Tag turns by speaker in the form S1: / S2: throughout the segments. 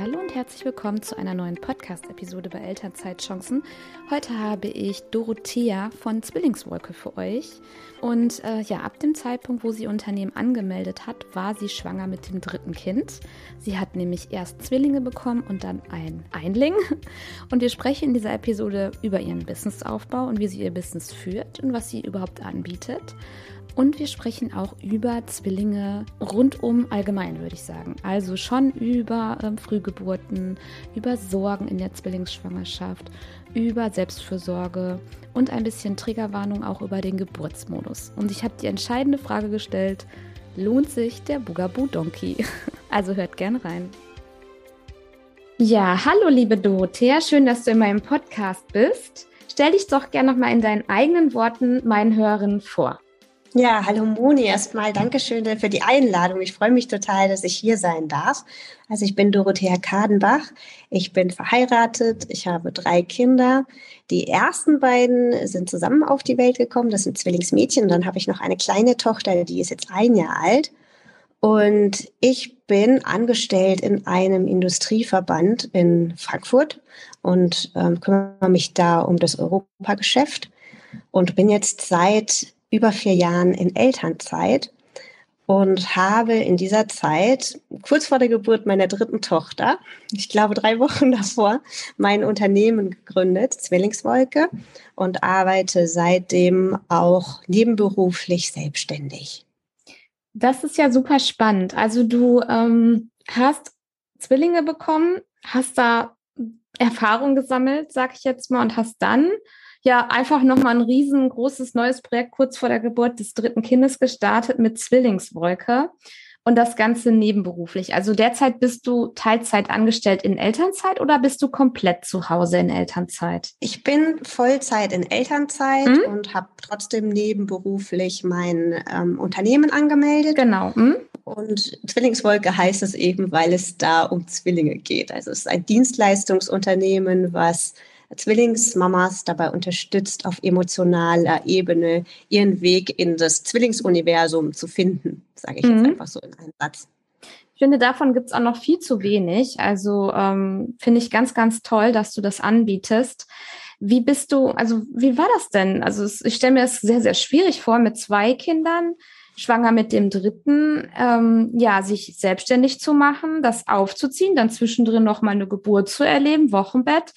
S1: Hallo und herzlich willkommen zu einer neuen Podcast-Episode bei Elternzeitchancen. Heute habe ich Dorothea von Zwillingswolke für euch. Und äh, ja, ab dem Zeitpunkt, wo sie Unternehmen angemeldet hat, war sie schwanger mit dem dritten Kind. Sie hat nämlich erst Zwillinge bekommen und dann ein Einling. Und wir sprechen in dieser Episode über ihren Businessaufbau und wie sie ihr Business führt und was sie überhaupt anbietet. Und wir sprechen auch über Zwillinge rundum allgemein, würde ich sagen. Also schon über ähm, Frühgeburten, über Sorgen in der Zwillingsschwangerschaft, über Selbstfürsorge und ein bisschen Triggerwarnung auch über den Geburtsmodus. Und ich habe die entscheidende Frage gestellt, lohnt sich der Bugaboo Donkey? Also hört gern rein. Ja, hallo liebe Dorothea, schön, dass du in meinem Podcast bist. Stell dich doch gerne nochmal in deinen eigenen Worten meinen Hörern vor.
S2: Ja, hallo Moni. Erstmal Dankeschön für die Einladung. Ich freue mich total, dass ich hier sein darf. Also ich bin Dorothea Kadenbach. Ich bin verheiratet. Ich habe drei Kinder. Die ersten beiden sind zusammen auf die Welt gekommen. Das sind Zwillingsmädchen. Dann habe ich noch eine kleine Tochter, die ist jetzt ein Jahr alt. Und ich bin angestellt in einem Industrieverband in Frankfurt und ähm, kümmere mich da um das Europageschäft und bin jetzt seit über vier Jahren in Elternzeit und habe in dieser Zeit, kurz vor der Geburt meiner dritten Tochter, ich glaube drei Wochen davor, mein Unternehmen gegründet, Zwillingswolke, und arbeite seitdem auch nebenberuflich selbstständig.
S1: Das ist ja super spannend. Also du ähm, hast Zwillinge bekommen, hast da Erfahrung gesammelt, sag ich jetzt mal, und hast dann ja einfach nochmal ein riesengroßes neues Projekt kurz vor der Geburt des dritten Kindes gestartet mit Zwillingswolke und das Ganze nebenberuflich. Also derzeit bist du Teilzeit angestellt in Elternzeit oder bist du komplett zu Hause in Elternzeit?
S2: Ich bin Vollzeit in Elternzeit hm? und habe trotzdem nebenberuflich mein ähm, Unternehmen angemeldet.
S1: Genau. Hm?
S2: Und Zwillingswolke heißt es eben, weil es da um Zwillinge geht. Also es ist ein Dienstleistungsunternehmen, was Zwillingsmamas dabei unterstützt, auf emotionaler Ebene ihren Weg in das Zwillingsuniversum zu finden, sage ich mhm. jetzt einfach so in einem Satz.
S1: Ich finde, davon gibt es auch noch viel zu wenig. Also ähm, finde ich ganz, ganz toll, dass du das anbietest. Wie bist du, also wie war das denn? Also ich stelle mir das sehr, sehr schwierig vor, mit zwei Kindern, schwanger mit dem dritten, ähm, ja, sich selbstständig zu machen, das aufzuziehen, dann zwischendrin noch mal eine Geburt zu erleben, Wochenbett.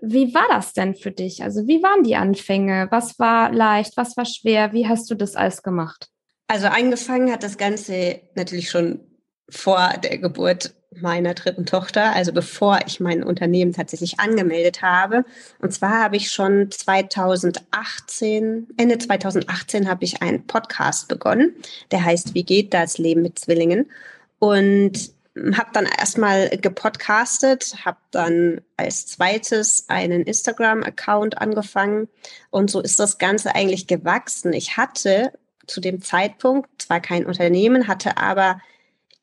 S1: Wie war das denn für dich? Also wie waren die Anfänge? Was war leicht? Was war schwer? Wie hast du das alles gemacht?
S2: Also angefangen hat das Ganze natürlich schon vor der Geburt meiner dritten Tochter, also bevor ich mein Unternehmen tatsächlich angemeldet habe. Und zwar habe ich schon 2018, Ende 2018 habe ich einen Podcast begonnen, der heißt Wie geht das Leben mit Zwillingen? Und habe dann erstmal gepodcastet, habe dann als zweites einen Instagram-Account angefangen und so ist das Ganze eigentlich gewachsen. Ich hatte zu dem Zeitpunkt zwar kein Unternehmen, hatte aber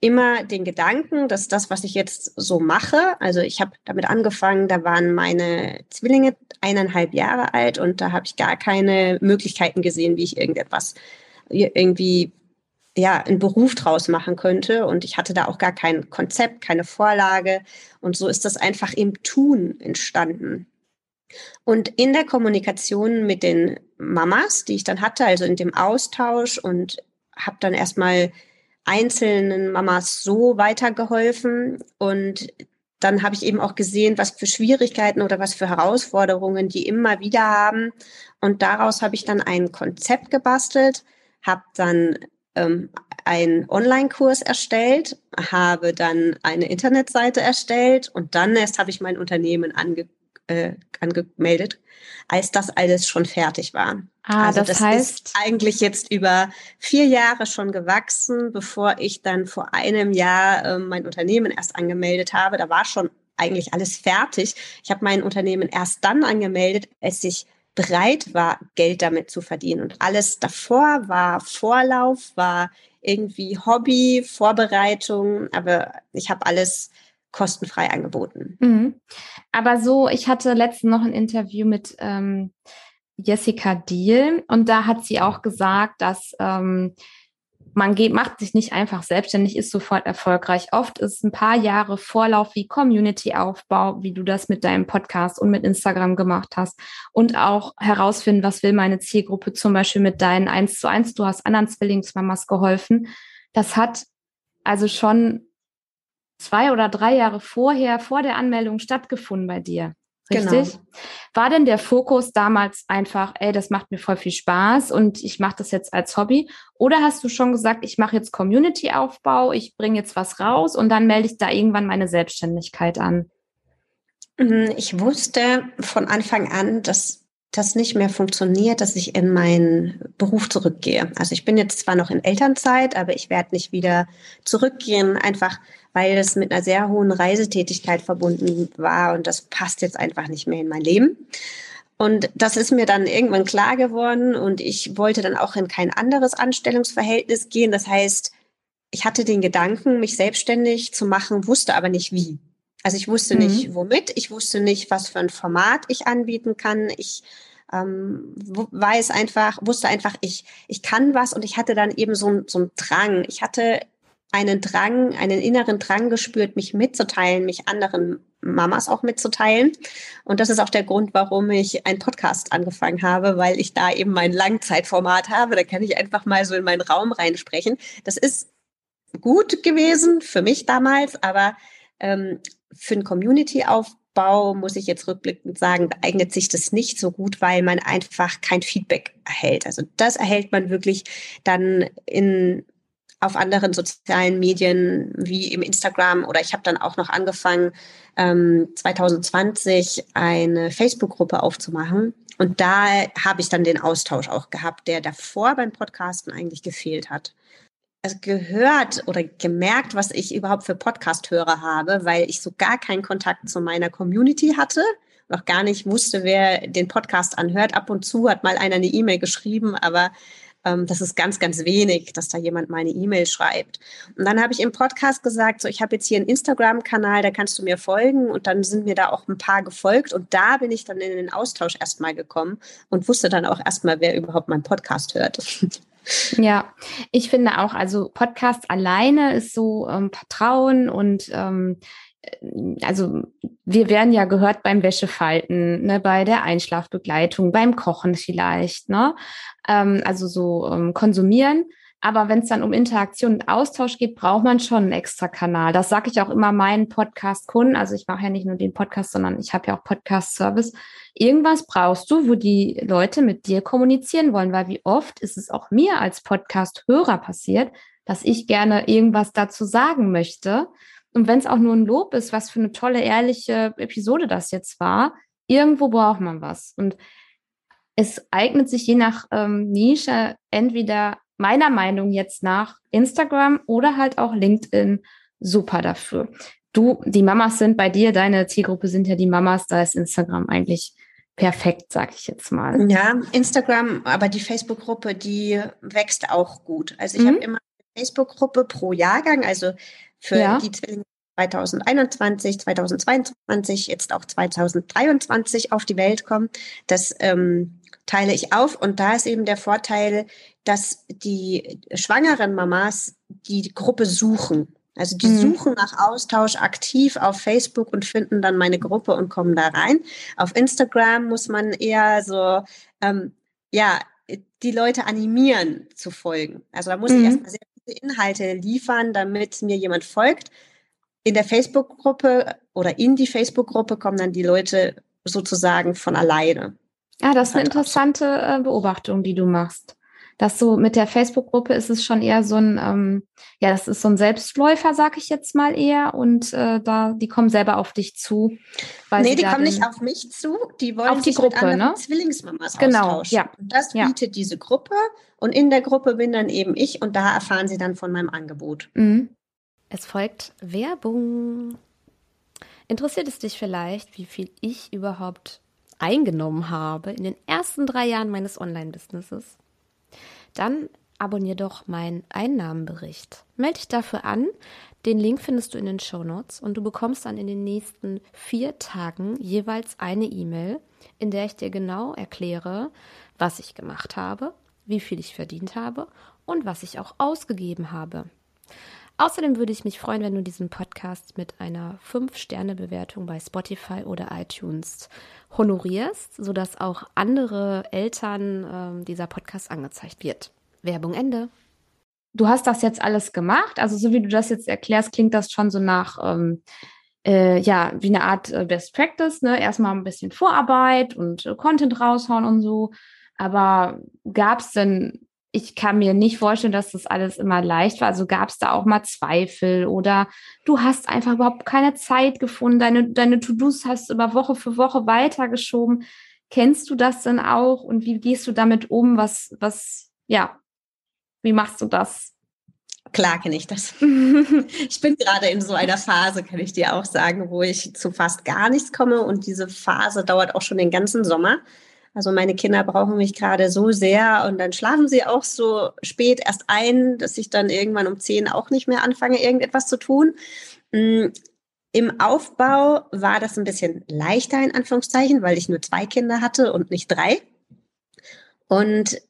S2: immer den Gedanken, dass das, was ich jetzt so mache, also ich habe damit angefangen, da waren meine Zwillinge eineinhalb Jahre alt und da habe ich gar keine Möglichkeiten gesehen, wie ich irgendetwas irgendwie ja, einen Beruf draus machen könnte. Und ich hatte da auch gar kein Konzept, keine Vorlage. Und so ist das einfach im Tun entstanden. Und in der Kommunikation mit den Mamas, die ich dann hatte, also in dem Austausch und habe dann erstmal einzelnen Mamas so weitergeholfen und dann habe ich eben auch gesehen, was für Schwierigkeiten oder was für Herausforderungen die immer wieder haben. Und daraus habe ich dann ein Konzept gebastelt, habe dann ähm, einen Online-Kurs erstellt, habe dann eine Internetseite erstellt und dann erst habe ich mein Unternehmen ange, äh, angemeldet, als das alles schon fertig war.
S1: Ah, also das, das heißt ist
S2: eigentlich jetzt über vier Jahre schon gewachsen, bevor ich dann vor einem Jahr äh, mein Unternehmen erst angemeldet habe. Da war schon eigentlich alles fertig. Ich habe mein Unternehmen erst dann angemeldet, als ich bereit war, Geld damit zu verdienen. Und alles davor war Vorlauf, war irgendwie Hobby, Vorbereitung, aber ich habe alles kostenfrei angeboten.
S1: Mhm. Aber so, ich hatte letztens noch ein Interview mit ähm, Jessica Deal und da hat sie auch gesagt, dass ähm, man geht, macht sich nicht einfach selbstständig, ist sofort erfolgreich. Oft ist ein paar Jahre Vorlauf wie Community-Aufbau, wie du das mit deinem Podcast und mit Instagram gemacht hast. Und auch herausfinden, was will meine Zielgruppe, zum Beispiel mit deinen 1 zu 1. Du hast anderen Zwillingsmamas geholfen. Das hat also schon zwei oder drei Jahre vorher, vor der Anmeldung stattgefunden bei dir. Richtig? Genau. War denn der Fokus damals einfach, ey, das macht mir voll viel Spaß und ich mache das jetzt als Hobby? Oder hast du schon gesagt, ich mache jetzt Community-Aufbau, ich bringe jetzt was raus und dann melde ich da irgendwann meine Selbstständigkeit an?
S2: Mhm, ich wusste von Anfang an, dass das nicht mehr funktioniert, dass ich in meinen Beruf zurückgehe. Also ich bin jetzt zwar noch in Elternzeit, aber ich werde nicht wieder zurückgehen, einfach weil es mit einer sehr hohen Reisetätigkeit verbunden war und das passt jetzt einfach nicht mehr in mein Leben. Und das ist mir dann irgendwann klar geworden und ich wollte dann auch in kein anderes Anstellungsverhältnis gehen. Das heißt, ich hatte den Gedanken, mich selbstständig zu machen, wusste aber nicht wie. Also ich wusste mhm. nicht, womit, ich wusste nicht, was für ein Format ich anbieten kann. Ich ähm, weiß einfach, wusste einfach, ich, ich kann was und ich hatte dann eben so, so einen Drang. Ich hatte einen Drang, einen inneren Drang gespürt, mich mitzuteilen, mich anderen Mamas auch mitzuteilen. Und das ist auch der Grund, warum ich einen Podcast angefangen habe, weil ich da eben mein Langzeitformat habe. Da kann ich einfach mal so in meinen Raum reinsprechen. Das ist gut gewesen für mich damals, aber ähm, für einen Community-Aufbau muss ich jetzt rückblickend sagen, eignet sich das nicht so gut, weil man einfach kein Feedback erhält. Also das erhält man wirklich dann in auf anderen sozialen Medien wie im Instagram oder ich habe dann auch noch angefangen, ähm, 2020 eine Facebook-Gruppe aufzumachen. Und da habe ich dann den Austausch auch gehabt, der davor beim Podcasten eigentlich gefehlt hat gehört oder gemerkt, was ich überhaupt für Podcast-Hörer habe, weil ich so gar keinen Kontakt zu meiner Community hatte, noch gar nicht wusste, wer den Podcast anhört. Ab und zu hat mal einer eine E-Mail geschrieben, aber ähm, das ist ganz, ganz wenig, dass da jemand meine E-Mail schreibt. Und dann habe ich im Podcast gesagt, so ich habe jetzt hier einen Instagram-Kanal, da kannst du mir folgen. Und dann sind mir da auch ein paar gefolgt. Und da bin ich dann in den Austausch erstmal gekommen und wusste dann auch erstmal, wer überhaupt meinen Podcast hört.
S1: Ja, ich finde auch, also Podcast alleine ist so ähm, Vertrauen und ähm, äh, also wir werden ja gehört beim Wäschefalten, ne, bei der Einschlafbegleitung, beim Kochen vielleicht, ne? Ähm, also so ähm, konsumieren. Aber wenn es dann um Interaktion und Austausch geht, braucht man schon einen extra Kanal. Das sage ich auch immer meinen Podcast-Kunden. Also ich mache ja nicht nur den Podcast, sondern ich habe ja auch Podcast-Service. Irgendwas brauchst du, wo die Leute mit dir kommunizieren wollen, weil wie oft ist es auch mir als Podcast-Hörer passiert, dass ich gerne irgendwas dazu sagen möchte. Und wenn es auch nur ein Lob ist, was für eine tolle, ehrliche Episode das jetzt war, irgendwo braucht man was. Und es eignet sich je nach ähm, Nische entweder meiner Meinung jetzt nach Instagram oder halt auch LinkedIn super dafür. Du, die Mamas sind bei dir, deine Zielgruppe sind ja die Mamas, da ist Instagram eigentlich perfekt, sag ich jetzt mal.
S2: Ja, Instagram, aber die Facebook-Gruppe, die wächst auch gut. Also ich mhm. habe immer eine Facebook-Gruppe pro Jahrgang, also für ja. die Zwillinge 2021, 2022, jetzt auch 2023 auf die Welt kommen. Das ähm, teile ich auf. Und da ist eben der Vorteil, dass die schwangeren Mamas die Gruppe suchen. Also die mhm. suchen nach Austausch aktiv auf Facebook und finden dann meine Gruppe und kommen da rein. Auf Instagram muss man eher so, ähm, ja, die Leute animieren zu folgen. Also da muss mhm. ich erstmal sehr viele Inhalte liefern, damit mir jemand folgt. In der Facebook-Gruppe oder in die Facebook-Gruppe kommen dann die Leute sozusagen von alleine.
S1: Ja, das ist eine interessante äh, Beobachtung, die du machst. Dass so mit der Facebook-Gruppe ist es schon eher so ein, ähm, ja, das ist so ein Selbstläufer, sag ich jetzt mal eher. Und äh, da, die kommen selber auf dich zu.
S2: Weil nee, die kommen nicht auf mich zu, die wollen
S1: auf die Gruppe, ne?
S2: Zwillingsmamas
S1: genau,
S2: austauschen.
S1: Ja.
S2: Und das bietet ja. diese Gruppe. Und in der Gruppe bin dann eben ich und da erfahren sie dann von meinem Angebot.
S1: Mhm. Es folgt Werbung. Interessiert es dich vielleicht, wie viel ich überhaupt eingenommen habe in den ersten drei Jahren meines Online-Businesses, dann abonniere doch meinen Einnahmenbericht. Melde dich dafür an. Den Link findest du in den Show Notes und du bekommst dann in den nächsten vier Tagen jeweils eine E-Mail, in der ich dir genau erkläre, was ich gemacht habe, wie viel ich verdient habe und was ich auch ausgegeben habe. Außerdem würde ich mich freuen, wenn du diesen Podcast mit einer 5-Sterne-Bewertung bei Spotify oder iTunes honorierst, sodass auch andere Eltern äh, dieser Podcast angezeigt wird. Werbung Ende. Du hast das jetzt alles gemacht. Also so wie du das jetzt erklärst, klingt das schon so nach, ähm, äh, ja, wie eine Art äh, Best Practice. Ne? Erstmal ein bisschen Vorarbeit und äh, Content raushauen und so. Aber gab es denn ich kann mir nicht vorstellen, dass das alles immer leicht war. Also gab es da auch mal Zweifel oder du hast einfach überhaupt keine Zeit gefunden. Deine, deine To-Dos hast du über Woche für Woche weitergeschoben. Kennst du das denn auch und wie gehst du damit um? Was, was, ja, wie machst du das?
S2: Klar kenne ich das. ich bin gerade in so einer Phase, kann ich dir auch sagen, wo ich zu fast gar nichts komme und diese Phase dauert auch schon den ganzen Sommer. Also meine Kinder brauchen mich gerade so sehr und dann schlafen sie auch so spät erst ein, dass ich dann irgendwann um zehn auch nicht mehr anfange, irgendetwas zu tun. Mm, Im Aufbau war das ein bisschen leichter in Anführungszeichen, weil ich nur zwei Kinder hatte und nicht drei. Und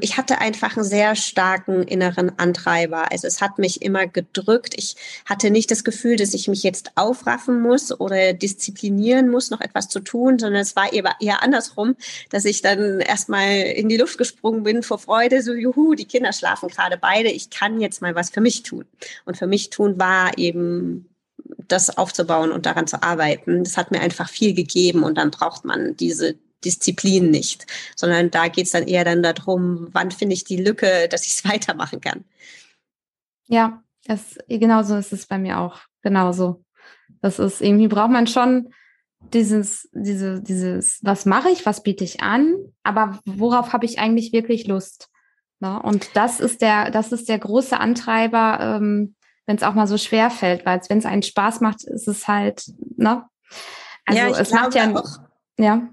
S2: ich hatte einfach einen sehr starken inneren Antreiber. Also es hat mich immer gedrückt. Ich hatte nicht das Gefühl, dass ich mich jetzt aufraffen muss oder disziplinieren muss, noch etwas zu tun, sondern es war eher, eher andersrum, dass ich dann erstmal in die Luft gesprungen bin vor Freude, so juhu, die Kinder schlafen gerade beide, ich kann jetzt mal was für mich tun. Und für mich tun war eben das aufzubauen und daran zu arbeiten. Das hat mir einfach viel gegeben und dann braucht man diese Disziplin nicht, sondern da geht es dann eher dann darum, wann finde ich die Lücke, dass ich es weitermachen kann.
S1: Ja, das, genauso ist es bei mir auch. Genauso. Das ist irgendwie braucht man schon dieses, diese, dieses, was mache ich, was biete ich an, aber worauf habe ich eigentlich wirklich Lust? Ne? Und das ist der, das ist der große Antreiber, ähm, wenn es auch mal so schwer fällt, weil wenn es einen Spaß macht, ist es halt, ne?
S2: Also ja, es macht ja auch. Ja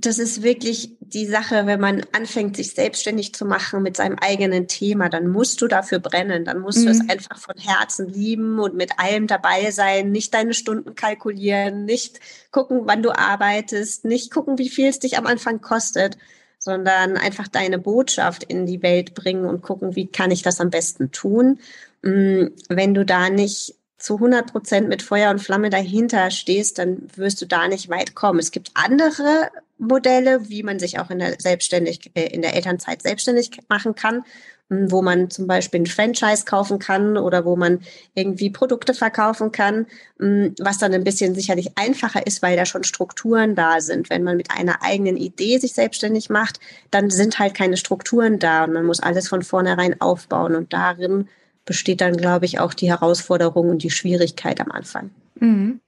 S2: das ist wirklich die Sache, wenn man anfängt, sich selbstständig zu machen mit seinem eigenen Thema, dann musst du dafür brennen, dann musst mhm. du es mhm. einfach von Herzen lieben und mit allem dabei sein, nicht deine Stunden kalkulieren, nicht gucken, wann du arbeitest, nicht gucken, wie viel es dich am Anfang kostet, sondern einfach deine Botschaft in die Welt bringen und gucken, wie kann ich das am besten tun. Mm, wenn du da nicht zu 100 Prozent mit Feuer und Flamme dahinter stehst, dann wirst du da nicht weit kommen. Es gibt andere Modelle, wie man sich auch in der selbstständig äh, in der Elternzeit selbstständig machen kann, hm, wo man zum Beispiel ein Franchise kaufen kann oder wo man irgendwie Produkte verkaufen kann, hm, was dann ein bisschen sicherlich einfacher ist, weil da schon Strukturen da sind. Wenn man mit einer eigenen Idee sich selbstständig macht, dann sind halt keine Strukturen da und man muss alles von vornherein aufbauen und darin besteht dann, glaube ich, auch die Herausforderung und die Schwierigkeit am Anfang.
S1: Mhm.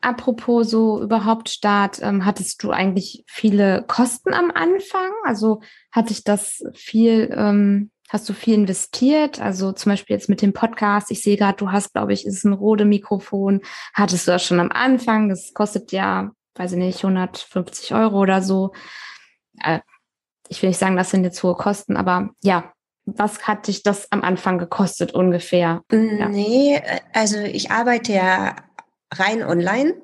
S1: Apropos so überhaupt Start, ähm, hattest du eigentlich viele Kosten am Anfang? Also hatte ich das viel, ähm, hast du viel investiert? Also zum Beispiel jetzt mit dem Podcast. Ich sehe gerade, du hast, glaube ich, ist ein Rode Mikrofon. Hattest du das schon am Anfang? Das kostet ja, weiß ich nicht, 150 Euro oder so. Äh, ich will nicht sagen, das sind jetzt hohe Kosten, aber ja, was hat dich das am Anfang gekostet ungefähr?
S2: Ja. Nee, äh, also ich arbeite ja rein online.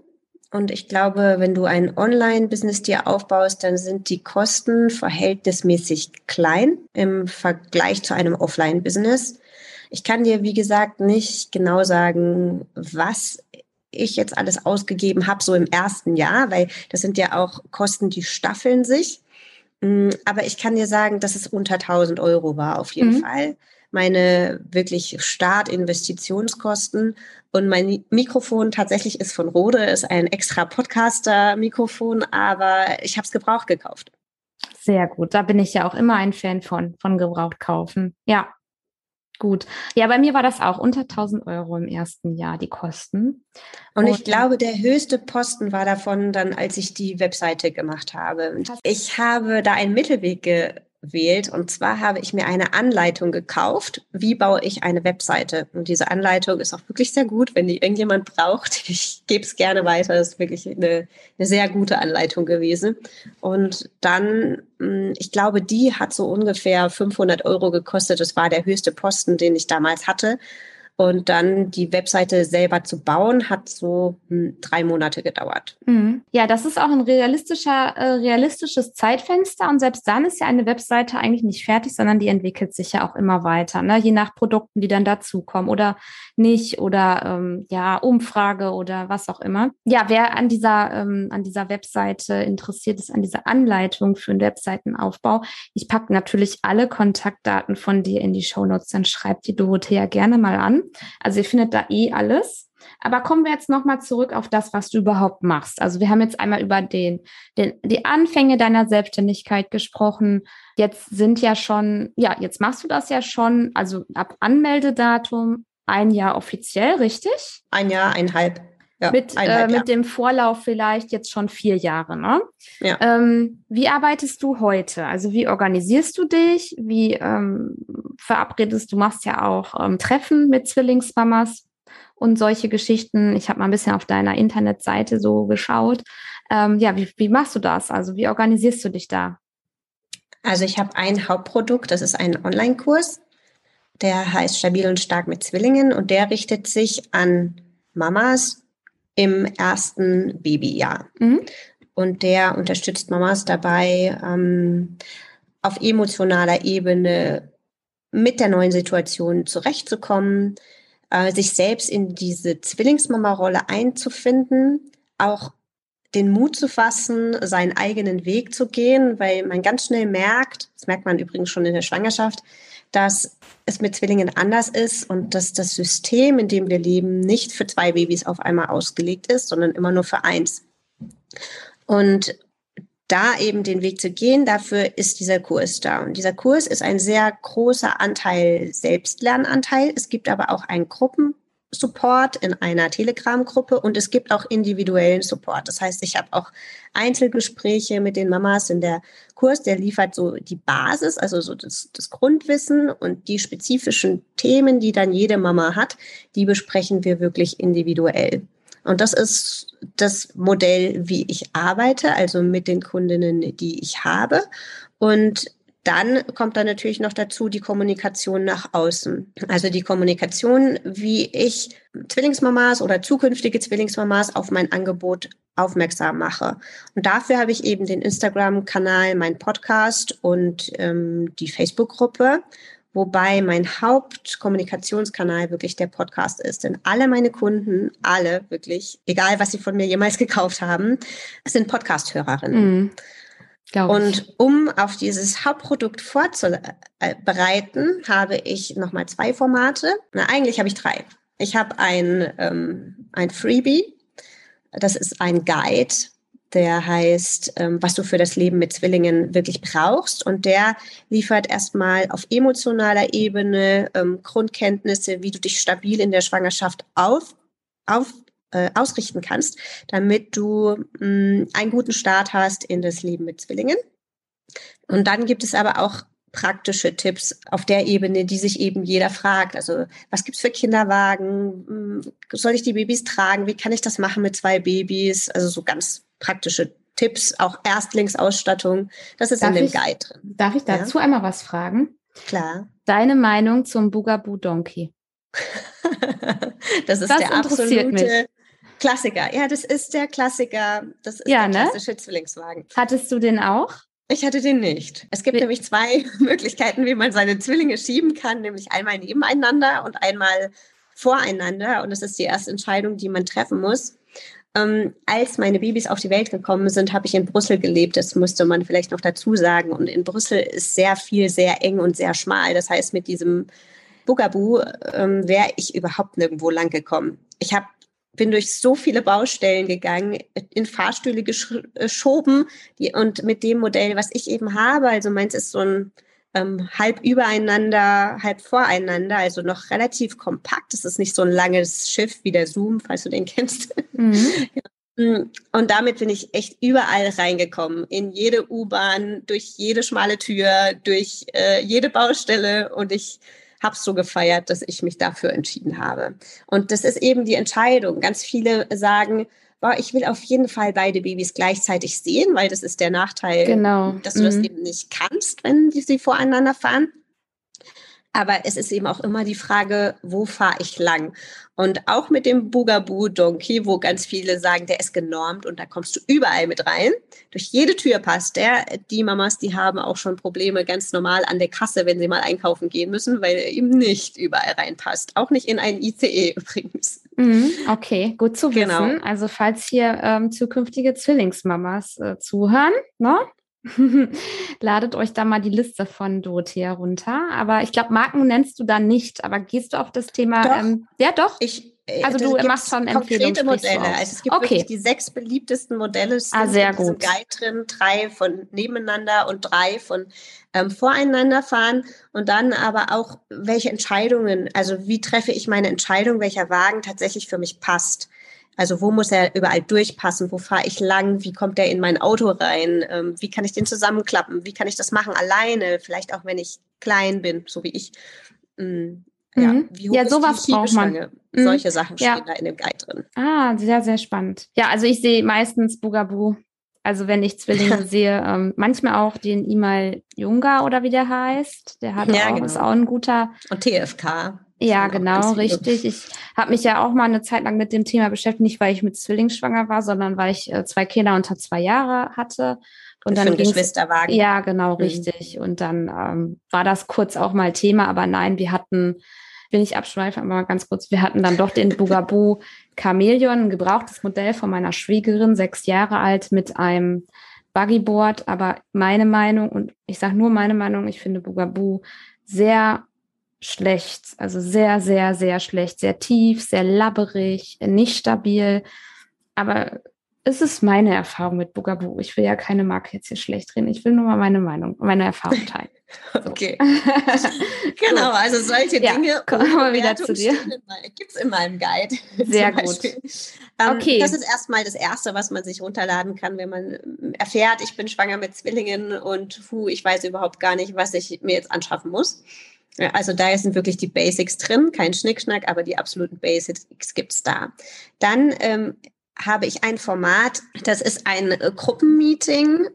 S2: Und ich glaube, wenn du ein Online-Business dir aufbaust, dann sind die Kosten verhältnismäßig klein im Vergleich zu einem Offline-Business. Ich kann dir, wie gesagt, nicht genau sagen, was ich jetzt alles ausgegeben habe, so im ersten Jahr, weil das sind ja auch Kosten, die staffeln sich. Mm, aber ich kann dir sagen, dass es unter 1000 Euro war, auf jeden mhm. Fall meine wirklich Startinvestitionskosten. Und mein Mikrofon tatsächlich ist von Rode, ist ein extra Podcaster-Mikrofon, aber ich habe es gebraucht gekauft.
S1: Sehr gut. Da bin ich ja auch immer ein Fan von, von gebraucht kaufen. Ja. Gut. Ja, bei mir war das auch unter 1000 Euro im ersten Jahr, die Kosten.
S2: Und, Und ich glaube, der höchste Posten war davon dann, als ich die Webseite gemacht habe. Ich habe da einen Mittelweg ge wählt. Und zwar habe ich mir eine Anleitung gekauft, wie baue ich eine Webseite. Und diese Anleitung ist auch wirklich sehr gut, wenn die irgendjemand braucht. Ich gebe es gerne weiter. Das ist wirklich eine, eine sehr gute Anleitung gewesen. Und dann, hm, ich glaube, die hat so ungefähr 500 Euro gekostet. Das war der höchste Posten, den ich damals hatte. Und dann die Webseite selber zu bauen, hat so hm, drei Monate gedauert.
S1: Mhm. Ja, das ist auch ein realistischer, äh, realistisches Zeitfenster. Und selbst dann ist ja eine Webseite eigentlich nicht fertig, sondern die entwickelt sich ja auch immer weiter, ne? je nach Produkten, die dann dazukommen oder nicht oder ähm, ja, Umfrage oder was auch immer. Ja, wer an dieser, ähm, an dieser Webseite interessiert ist, an dieser Anleitung für einen Webseitenaufbau, ich packe natürlich alle Kontaktdaten von dir in die Shownotes, dann schreibt die Dorothea gerne mal an. Also ihr findet da eh alles. Aber kommen wir jetzt nochmal zurück auf das, was du überhaupt machst. Also wir haben jetzt einmal über den, den, die Anfänge deiner Selbstständigkeit gesprochen. Jetzt sind ja schon, ja, jetzt machst du das ja schon, also ab Anmeldedatum ein Jahr offiziell, richtig?
S2: Ein Jahr, eineinhalb.
S1: Ja, mit, äh, mit dem Vorlauf vielleicht jetzt schon vier Jahre. Ne? Ja. Ähm, wie arbeitest du heute? Also wie organisierst du dich? Wie ähm, verabredest du? Machst ja auch ähm, Treffen mit Zwillingsmamas und solche Geschichten. Ich habe mal ein bisschen auf deiner Internetseite so geschaut. Ähm, ja, wie, wie machst du das? Also wie organisierst du dich da?
S2: Also ich habe ein Hauptprodukt, das ist ein Online-Kurs. Der heißt Stabil und stark mit Zwillingen und der richtet sich an Mamas im ersten Babyjahr. Mhm. Und der unterstützt Mamas dabei, ähm, auf emotionaler Ebene mit der neuen Situation zurechtzukommen, äh, sich selbst in diese Zwillingsmama-Rolle einzufinden, auch den Mut zu fassen, seinen eigenen Weg zu gehen, weil man ganz schnell merkt, das merkt man übrigens schon in der Schwangerschaft, dass es mit Zwillingen anders ist und dass das System, in dem wir leben, nicht für zwei Babys auf einmal ausgelegt ist, sondern immer nur für eins. Und da eben den Weg zu gehen, dafür ist dieser Kurs da. Und dieser Kurs ist ein sehr großer Anteil Selbstlernanteil. Es gibt aber auch einen Gruppen Support in einer Telegram-Gruppe und es gibt auch individuellen Support. Das heißt, ich habe auch Einzelgespräche mit den Mamas in der Kurs, der liefert so die Basis, also so das, das Grundwissen und die spezifischen Themen, die dann jede Mama hat, die besprechen wir wirklich individuell. Und das ist das Modell, wie ich arbeite, also mit den Kundinnen, die ich habe. Und dann kommt dann natürlich noch dazu die Kommunikation nach außen. Also die Kommunikation, wie ich Zwillingsmamas oder zukünftige Zwillingsmamas auf mein Angebot aufmerksam mache. Und dafür habe ich eben den Instagram-Kanal, mein Podcast und ähm, die Facebook-Gruppe, wobei mein Hauptkommunikationskanal wirklich der Podcast ist. Denn alle meine Kunden, alle wirklich, egal was sie von mir jemals gekauft haben, sind Podcast-Hörerinnen. Mhm. Und um auf dieses Hauptprodukt vorzubereiten, habe ich nochmal zwei Formate. Na, eigentlich habe ich drei. Ich habe ein, ähm, ein Freebie. Das ist ein Guide, der heißt, ähm, was du für das Leben mit Zwillingen wirklich brauchst. Und der liefert erstmal auf emotionaler Ebene ähm, Grundkenntnisse, wie du dich stabil in der Schwangerschaft auf, auf äh, ausrichten kannst, damit du mh, mm, einen guten Start hast in das Leben mit Zwillingen. Und dann gibt es aber auch praktische Tipps auf der Ebene, die sich eben jeder fragt. Also was gibt's für Kinderwagen? Mm, soll ich die Babys tragen? Wie kann ich das machen mit zwei Babys? Also so ganz praktische Tipps, auch Erstlingsausstattung. Das ist darf in dem
S1: ich,
S2: Guide drin.
S1: Darf ich dazu ja? einmal was fragen?
S2: Klar.
S1: Deine Meinung zum Bugaboo Donkey?
S2: das ist das der absolute mich. Klassiker. Ja, das ist der Klassiker. Das ist ja, der ne? klassische Zwillingswagen.
S1: Hattest du den auch?
S2: Ich hatte den nicht. Es gibt nämlich zwei Möglichkeiten, wie man seine Zwillinge schieben kann, nämlich einmal nebeneinander und einmal voreinander. Und das ist die erste Entscheidung, die man treffen muss. Ähm, als meine Babys auf die Welt gekommen sind, habe ich in Brüssel gelebt. Das musste man vielleicht noch dazu sagen. Und in Brüssel ist sehr viel, sehr eng und sehr schmal. Das heißt, mit diesem Bugaboo ähm, wäre ich überhaupt nirgendwo lang gekommen. Ich habe bin durch so viele Baustellen gegangen, in Fahrstühle geschoben die, und mit dem Modell, was ich eben habe, also meins ist so ein ähm, halb übereinander, halb voreinander, also noch relativ kompakt. Es ist nicht so ein langes Schiff wie der Zoom, falls du den kennst. Mhm. Und damit bin ich echt überall reingekommen, in jede U-Bahn, durch jede schmale Tür, durch äh, jede Baustelle und ich habe es so gefeiert, dass ich mich dafür entschieden habe. Und das ist eben die Entscheidung. Ganz viele sagen, boah, ich will auf jeden Fall beide Babys gleichzeitig sehen, weil das ist der Nachteil, genau. dass du mhm. das eben nicht kannst, wenn sie voreinander fahren. Aber es ist eben auch immer die Frage, wo fahre ich lang? Und auch mit dem Bugaboo Donkey, wo ganz viele sagen, der ist genormt und da kommst du überall mit rein. Durch jede Tür passt der. Die Mamas, die haben auch schon Probleme ganz normal an der Kasse, wenn sie mal einkaufen gehen müssen, weil er eben nicht überall reinpasst. Auch nicht in ein ICE übrigens.
S1: Mhm, okay, gut zu genau. wissen. Genau. Also falls hier ähm, zukünftige Zwillingsmamas äh, zuhören, ne? Ladet euch da mal die Liste von Dorothea runter. Aber ich glaube, Marken nennst du da nicht. Aber gehst du auf das Thema?
S2: Doch.
S1: Ähm, ja, doch.
S2: Ich, äh, also du machst schon konkrete Modelle. Also es gibt okay. wirklich die sechs beliebtesten Modelle. Es
S1: ah, sehr gut.
S2: Guide drin, drei von nebeneinander und drei von ähm, voreinander fahren und dann aber auch welche Entscheidungen. Also wie treffe ich meine Entscheidung, welcher Wagen tatsächlich für mich passt. Also wo muss er überall durchpassen? Wo fahre ich lang? Wie kommt er in mein Auto rein? Ähm, wie kann ich den zusammenklappen? Wie kann ich das machen alleine? Vielleicht auch, wenn ich klein bin, so wie ich.
S1: Mm, ja, mhm. wie hoch ja, sowas braucht man.
S2: Mhm. Solche Sachen stehen ja. da in dem Guide drin.
S1: Ah, sehr, sehr spannend. Ja, also ich sehe meistens Bugaboo. Also wenn ich Zwillinge sehe, ähm, manchmal auch den E-Mail Junga oder wie der heißt. Der hat ja, auch, genau. ist auch ein guter.
S2: Und TFK.
S1: Ja, genau, richtig. Ich habe mich ja auch mal eine Zeit lang mit dem Thema beschäftigt, nicht weil ich mit Zwillingsschwanger war, sondern weil ich äh, zwei Kinder unter zwei Jahre hatte.
S2: Und dann Geschwisterwagen.
S1: Ja, genau, mhm. richtig. Und dann ähm, war das kurz auch mal Thema, aber nein, wir hatten, will ich abschweifen, aber mal ganz kurz, wir hatten dann doch den Bugaboo Chameleon, ein gebrauchtes Modell von meiner Schwiegerin, sechs Jahre alt, mit einem Buggyboard. Aber meine Meinung, und ich sage nur meine Meinung, ich finde Bugaboo sehr schlecht, also sehr, sehr, sehr schlecht, sehr tief, sehr labberig, nicht stabil. Aber es ist meine Erfahrung mit Bugaboo. Ich will ja keine Marke jetzt hier schlecht reden. Ich will nur mal meine Meinung, meine Erfahrung teilen.
S2: Okay. genau, also solche ja, Dinge.
S1: Kommen wir wieder zu dir.
S2: Gibt es in meinem Guide.
S1: Sehr gut.
S2: Ähm, okay. Das ist erstmal das Erste, was man sich runterladen kann, wenn man ähm, erfährt, ich bin schwanger mit Zwillingen und puh, ich weiß überhaupt gar nicht, was ich mir jetzt anschaffen muss. Also da sind wirklich die Basics drin, kein Schnickschnack, aber die absoluten Basics gibt's da. Dann ähm, habe ich ein Format, das ist ein äh, Gruppenmeeting,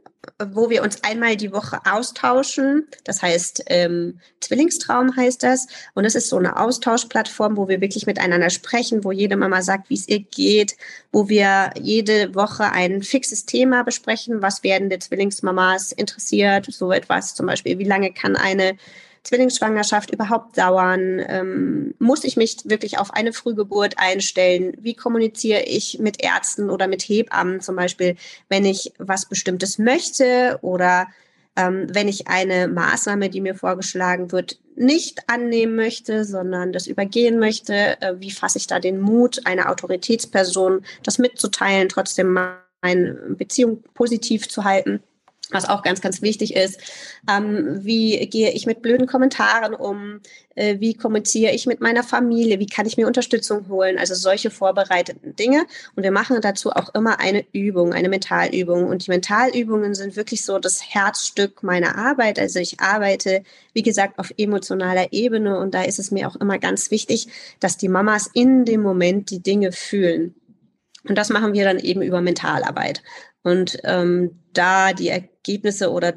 S2: wo wir uns einmal die Woche austauschen. Das heißt, ähm, Zwillingstraum heißt das. Und es ist so eine Austauschplattform, wo wir wirklich miteinander sprechen, wo jede Mama sagt, wie es ihr geht, wo wir jede Woche ein fixes Thema besprechen. Was werden der Zwillingsmamas interessiert? So etwas zum Beispiel, wie lange kann eine Zwillingsschwangerschaft überhaupt dauern? Ähm, muss ich mich wirklich auf eine Frühgeburt einstellen? Wie kommuniziere ich mit Ärzten oder mit Hebammen zum Beispiel, wenn ich was Bestimmtes möchte oder ähm, wenn ich eine Maßnahme, die mir vorgeschlagen wird, nicht annehmen möchte, sondern das übergehen möchte, äh, wie fasse ich da den Mut, einer Autoritätsperson das mitzuteilen, trotzdem meine Beziehung positiv zu halten? Was auch ganz, ganz wichtig ist. Ähm, wie gehe ich mit blöden Kommentaren um? Äh, wie kommuniziere ich mit meiner Familie? Wie kann ich mir Unterstützung holen? Also solche vorbereiteten Dinge. Und wir machen dazu auch immer eine Übung, eine Mentalübung. Und die Mentalübungen sind wirklich so das Herzstück meiner Arbeit. Also ich arbeite, wie gesagt, auf emotionaler Ebene. Und da ist es mir auch immer ganz wichtig, dass die Mamas in dem Moment die Dinge fühlen. Und das machen wir dann eben über Mentalarbeit. Und ähm, da die Ergebnisse oder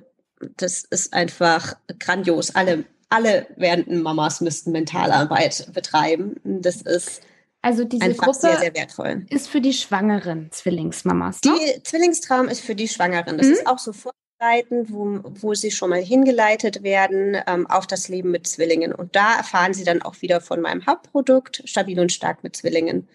S2: das ist einfach grandios. Alle, alle werdenden Mamas müssten Mentalarbeit betreiben. Das ist
S1: also diese Gruppe sehr, sehr wertvoll. ist für die schwangeren Zwillingsmamas.
S2: Ne? Die Zwillingstraum ist für die Schwangeren. Das mhm. ist auch so vorbereitend, wo, wo sie schon mal hingeleitet werden ähm, auf das Leben mit Zwillingen. Und da erfahren sie dann auch wieder von meinem Hauptprodukt, stabil und stark mit Zwillingen.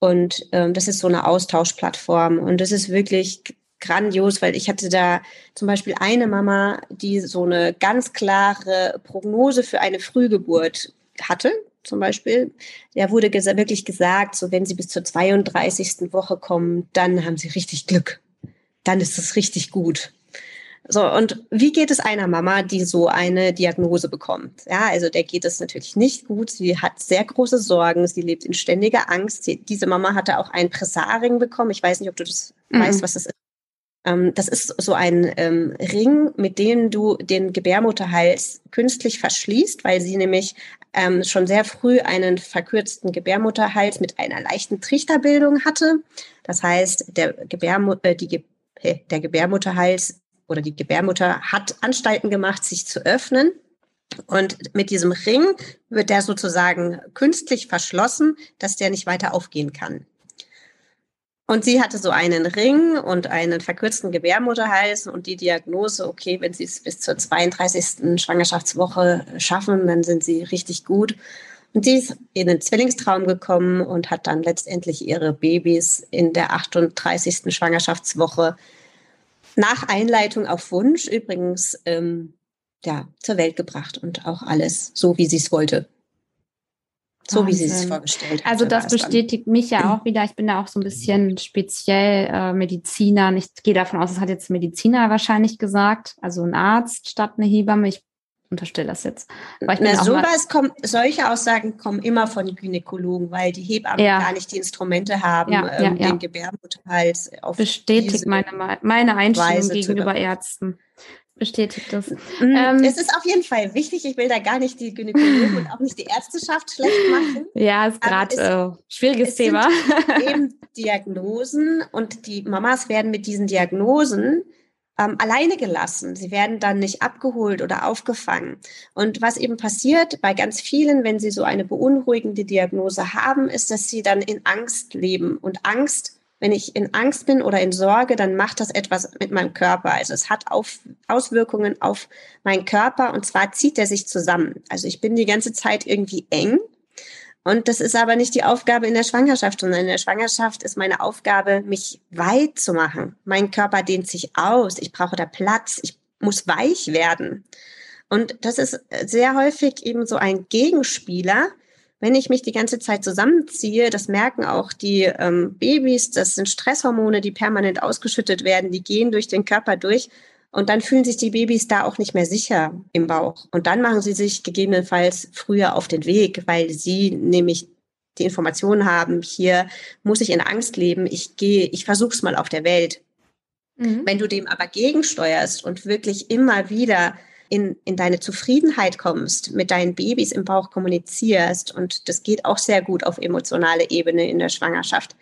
S2: Und ähm, das ist so eine Austauschplattform. Und das ist wirklich grandios, weil ich hatte da zum Beispiel eine Mama, die so eine ganz klare Prognose für eine Frühgeburt hatte. Zum Beispiel, der wurde ges wirklich gesagt, so wenn sie bis zur 32. Woche kommen, dann haben sie richtig Glück. Dann ist es richtig gut. So, und wie geht es einer Mama, die so eine Diagnose bekommt? Ja, also der geht es natürlich nicht gut. Sie hat sehr große Sorgen. Sie lebt in ständiger Angst. Sie, diese Mama hatte auch ein Pressaring bekommen. Ich weiß nicht, ob du das mhm. weißt, was das ist. Ähm, das ist so ein ähm, Ring, mit dem du den Gebärmutterhals künstlich verschließt, weil sie nämlich ähm, schon sehr früh einen verkürzten Gebärmutterhals mit einer leichten Trichterbildung hatte. Das heißt, der, Gebärmu äh, die, der Gebärmutterhals oder die Gebärmutter hat Anstalten gemacht, sich zu öffnen. Und mit diesem Ring wird der sozusagen künstlich verschlossen, dass der nicht weiter aufgehen kann. Und sie hatte so einen Ring und einen verkürzten Gebärmutterhals und die Diagnose, okay, wenn sie es bis zur 32. Schwangerschaftswoche schaffen, dann sind sie richtig gut. Und sie ist in den Zwillingstraum gekommen und hat dann letztendlich ihre Babys in der 38. Schwangerschaftswoche nach Einleitung auf Wunsch übrigens ähm, ja, zur Welt gebracht und auch alles so, wie sie es wollte. So Wahnsinn. wie sie es vorgestellt
S1: hat. Also das bestätigt mich ja auch wieder. Ich bin da auch so ein bisschen speziell äh, Mediziner. Ich gehe davon aus, das hat jetzt Mediziner wahrscheinlich gesagt, also ein Arzt statt eine Hebamme. Ich unterstelle das jetzt.
S2: Na, sowas kommt, solche Aussagen kommen immer von Gynäkologen, weil die Hebammen ja. gar nicht die Instrumente haben, ja, ähm, ja, den Gebärmutterhals
S1: auf Bestätigt meine, meine Einstellung Weise gegenüber Ärzten bestätigt das.
S2: Mm, ähm, es ist auf jeden Fall wichtig. Ich will da gar nicht die Gynäkologen und auch nicht die Ärzteschaft schlecht machen.
S1: Ja, ist gerade äh, schwieriges Thema.
S2: eben Diagnosen und die Mamas werden mit diesen Diagnosen ähm, alleine gelassen. Sie werden dann nicht abgeholt oder aufgefangen. Und was eben passiert bei ganz vielen, wenn sie so eine beunruhigende Diagnose haben, ist, dass sie dann in Angst leben. Und Angst wenn ich in Angst bin oder in Sorge, dann macht das etwas mit meinem Körper. Also es hat auf, Auswirkungen auf meinen Körper und zwar zieht er sich zusammen. Also ich bin die ganze Zeit irgendwie eng. Und das ist aber nicht die Aufgabe in der Schwangerschaft, sondern in der Schwangerschaft ist meine Aufgabe, mich weit zu machen. Mein Körper dehnt sich aus. Ich brauche da Platz. Ich muss weich werden. Und das ist sehr häufig eben so ein Gegenspieler, wenn ich mich die ganze Zeit zusammenziehe, das merken auch die ähm, Babys, das sind Stresshormone, die permanent ausgeschüttet werden, die gehen durch den Körper durch und dann fühlen sich die Babys da auch nicht mehr sicher im Bauch. Und dann machen sie sich gegebenenfalls früher auf den Weg, weil sie nämlich die Informationen haben, hier muss ich in Angst leben, ich gehe, ich versuche es mal auf der Welt. Mhm. Wenn du dem aber gegensteuerst und wirklich immer wieder in, in deine Zufriedenheit kommst, mit deinen Babys im Bauch kommunizierst und das geht auch sehr gut auf emotionale Ebene in der Schwangerschaft,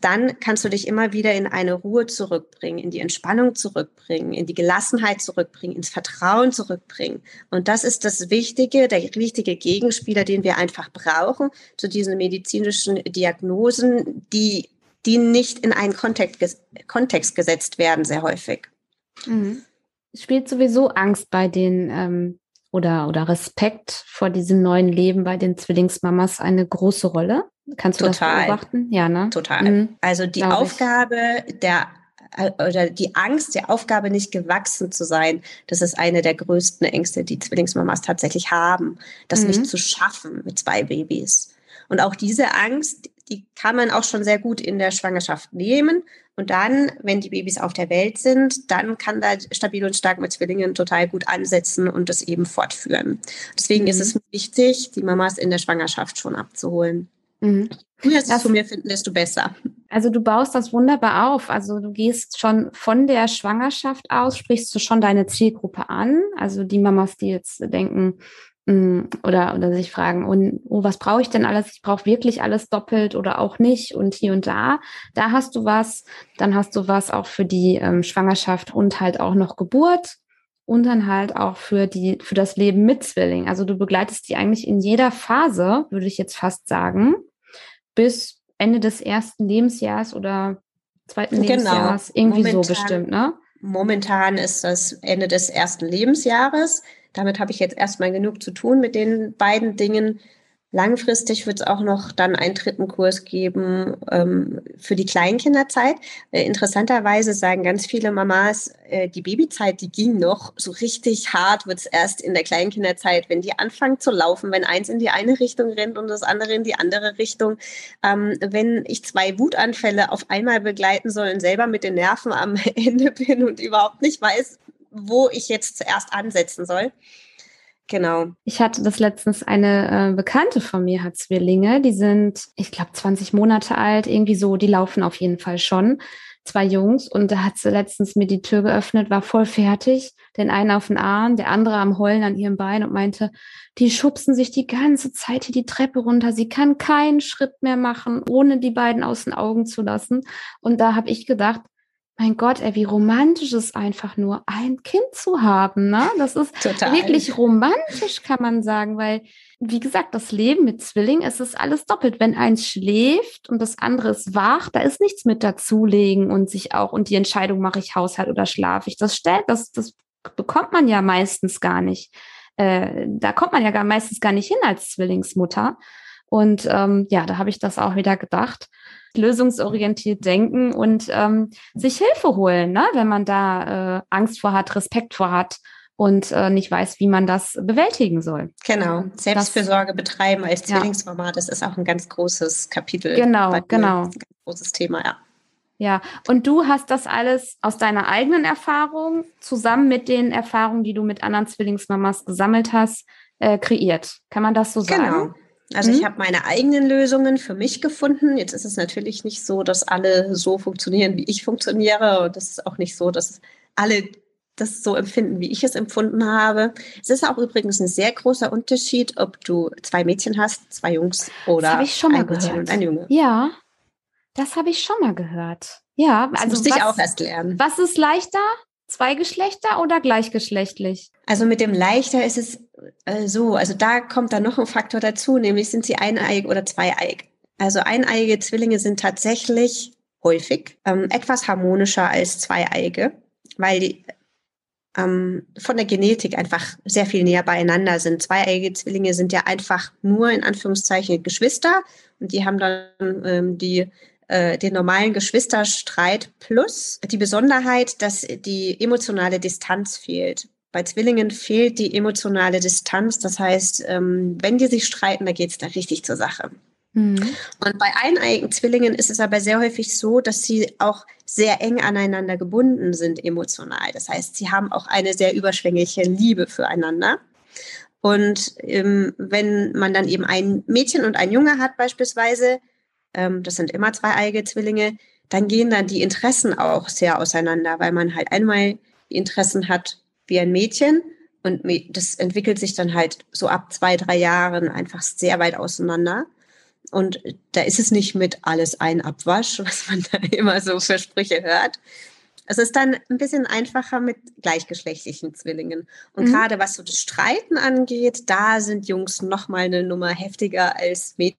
S2: dann kannst du dich immer wieder in eine Ruhe zurückbringen, in die Entspannung zurückbringen, in die Gelassenheit zurückbringen, ins Vertrauen zurückbringen. Und das ist das Wichtige, der wichtige Gegenspieler, den wir einfach brauchen zu diesen medizinischen Diagnosen, die, die nicht in einen Kontext, Kontext gesetzt werden, sehr häufig.
S1: Mhm spielt sowieso Angst bei den ähm, oder, oder Respekt vor diesem neuen Leben bei den Zwillingsmamas eine große Rolle? Kannst du Total. das beobachten?
S2: Ja, ne? Total. Mhm. Also die Glaube Aufgabe ich. der äh, oder die Angst, der Aufgabe nicht gewachsen zu sein, das ist eine der größten Ängste, die Zwillingsmamas tatsächlich haben, das mhm. nicht zu schaffen mit zwei Babys. Und auch diese Angst, die kann man auch schon sehr gut in der Schwangerschaft nehmen. Und dann, wenn die Babys auf der Welt sind, dann kann da stabil und stark mit Zwillingen total gut ansetzen und das eben fortführen. Deswegen mhm. ist es wichtig, die Mamas in der Schwangerschaft schon abzuholen. Mhm. Mehr sie zu mir finden, desto besser.
S1: Also du baust das wunderbar auf. Also du gehst schon von der Schwangerschaft aus, sprichst du schon deine Zielgruppe an. Also die Mamas, die jetzt denken, oder, oder sich fragen, und, oh, was brauche ich denn alles? Ich brauche wirklich alles doppelt oder auch nicht und hier und da. Da hast du was. Dann hast du was auch für die ähm, Schwangerschaft und halt auch noch Geburt und dann halt auch für die, für das Leben mit Zwilling. Also du begleitest die eigentlich in jeder Phase, würde ich jetzt fast sagen, bis Ende des ersten Lebensjahres oder zweiten genau. Lebensjahres. Irgendwie momentan, so bestimmt, ne?
S2: Momentan ist das Ende des ersten Lebensjahres damit habe ich jetzt erstmal genug zu tun mit den beiden Dingen. Langfristig wird es auch noch dann einen dritten Kurs geben ähm, für die Kleinkinderzeit. Äh, interessanterweise sagen ganz viele Mamas, äh, die Babyzeit, die ging noch. So richtig hart wird es erst in der Kleinkinderzeit, wenn die anfangen zu laufen, wenn eins in die eine Richtung rennt und das andere in die andere Richtung. Ähm, wenn ich zwei Wutanfälle auf einmal begleiten soll und selber mit den Nerven am Ende bin und überhaupt nicht weiß, wo ich jetzt zuerst ansetzen soll. Genau.
S1: Ich hatte das letztens eine äh, Bekannte von mir hat Zwillinge, die sind, ich glaube, 20 Monate alt, irgendwie so, die laufen auf jeden Fall schon. Zwei Jungs und da hat sie letztens mir die Tür geöffnet, war voll fertig, den einen auf den Arm, der andere am Heulen an ihrem Bein und meinte, die schubsen sich die ganze Zeit hier die Treppe runter. Sie kann keinen Schritt mehr machen, ohne die beiden aus den Augen zu lassen. Und da habe ich gedacht, mein Gott, ey, wie romantisch ist einfach nur, ein Kind zu haben. Ne? Das ist Total. wirklich romantisch, kann man sagen, weil, wie gesagt, das Leben mit Zwilling, es ist alles doppelt. Wenn eins schläft und das andere ist wach, da ist nichts mit dazulegen und sich auch, und die Entscheidung, mache ich Haushalt oder schlafe ich. Das stellt, das, das bekommt man ja meistens gar nicht. Äh, da kommt man ja gar meistens gar nicht hin als Zwillingsmutter. Und ähm, ja, da habe ich das auch wieder gedacht lösungsorientiert denken und ähm, sich Hilfe holen, ne? wenn man da äh, Angst vor hat, Respekt vor hat und äh, nicht weiß, wie man das bewältigen soll.
S2: Genau, Selbstfürsorge das, betreiben als Zwillingsmama, das ist auch ein ganz großes Kapitel.
S1: Genau, genau. Ein
S2: großes Thema, ja.
S1: Ja, und du hast das alles aus deiner eigenen Erfahrung zusammen mit den Erfahrungen, die du mit anderen Zwillingsmamas gesammelt hast, äh, kreiert. Kann man das so sagen? Genau.
S2: Also mhm. ich habe meine eigenen Lösungen für mich gefunden. Jetzt ist es natürlich nicht so, dass alle so funktionieren, wie ich funktioniere. Und es ist auch nicht so, dass alle das so empfinden, wie ich es empfunden habe. Es ist auch übrigens ein sehr großer Unterschied, ob du zwei Mädchen hast, zwei Jungs oder
S1: ich schon mal
S2: ein
S1: gehört.
S2: Mädchen und ein Junge.
S1: Ja, das habe ich schon mal gehört. Ja,
S2: das also musste was, ich auch erst lernen.
S1: Was ist leichter? Zwei Geschlechter oder gleichgeschlechtlich?
S2: Also mit dem leichter ist es äh, so, also da kommt dann noch ein Faktor dazu, nämlich sind sie eineig oder zweieig. Also eineige Zwillinge sind tatsächlich häufig ähm, etwas harmonischer als zweieige, weil die ähm, von der Genetik einfach sehr viel näher beieinander sind. Zweieige Zwillinge sind ja einfach nur in Anführungszeichen Geschwister und die haben dann ähm, die äh, den normalen Geschwisterstreit plus die Besonderheit, dass die emotionale Distanz fehlt. Bei Zwillingen fehlt die emotionale Distanz. Das heißt, ähm, wenn die sich streiten, da geht es da richtig zur Sache. Mhm. Und bei eineigen Zwillingen ist es aber sehr häufig so, dass sie auch sehr eng aneinander gebunden sind emotional. Das heißt, sie haben auch eine sehr überschwängliche Liebe füreinander. Und ähm, wenn man dann eben ein Mädchen und ein Junge hat beispielsweise, ähm, das sind immer zwei zweieige Zwillinge, dann gehen dann die Interessen auch sehr auseinander, weil man halt einmal die Interessen hat wie ein Mädchen und das entwickelt sich dann halt so ab zwei, drei Jahren einfach sehr weit auseinander. Und da ist es nicht mit alles ein Abwasch, was man da immer so für Sprüche hört. Es ist dann ein bisschen einfacher mit gleichgeschlechtlichen Zwillingen. Und mhm. gerade was so das Streiten angeht, da sind Jungs noch mal eine Nummer heftiger als Mädchen.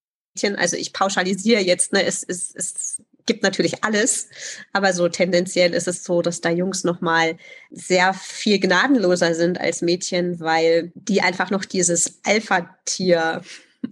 S2: Also ich pauschalisiere jetzt, ne, es, es, es gibt natürlich alles, aber so tendenziell ist es so, dass da Jungs nochmal sehr viel gnadenloser sind als Mädchen, weil die einfach noch dieses Alpha-Tier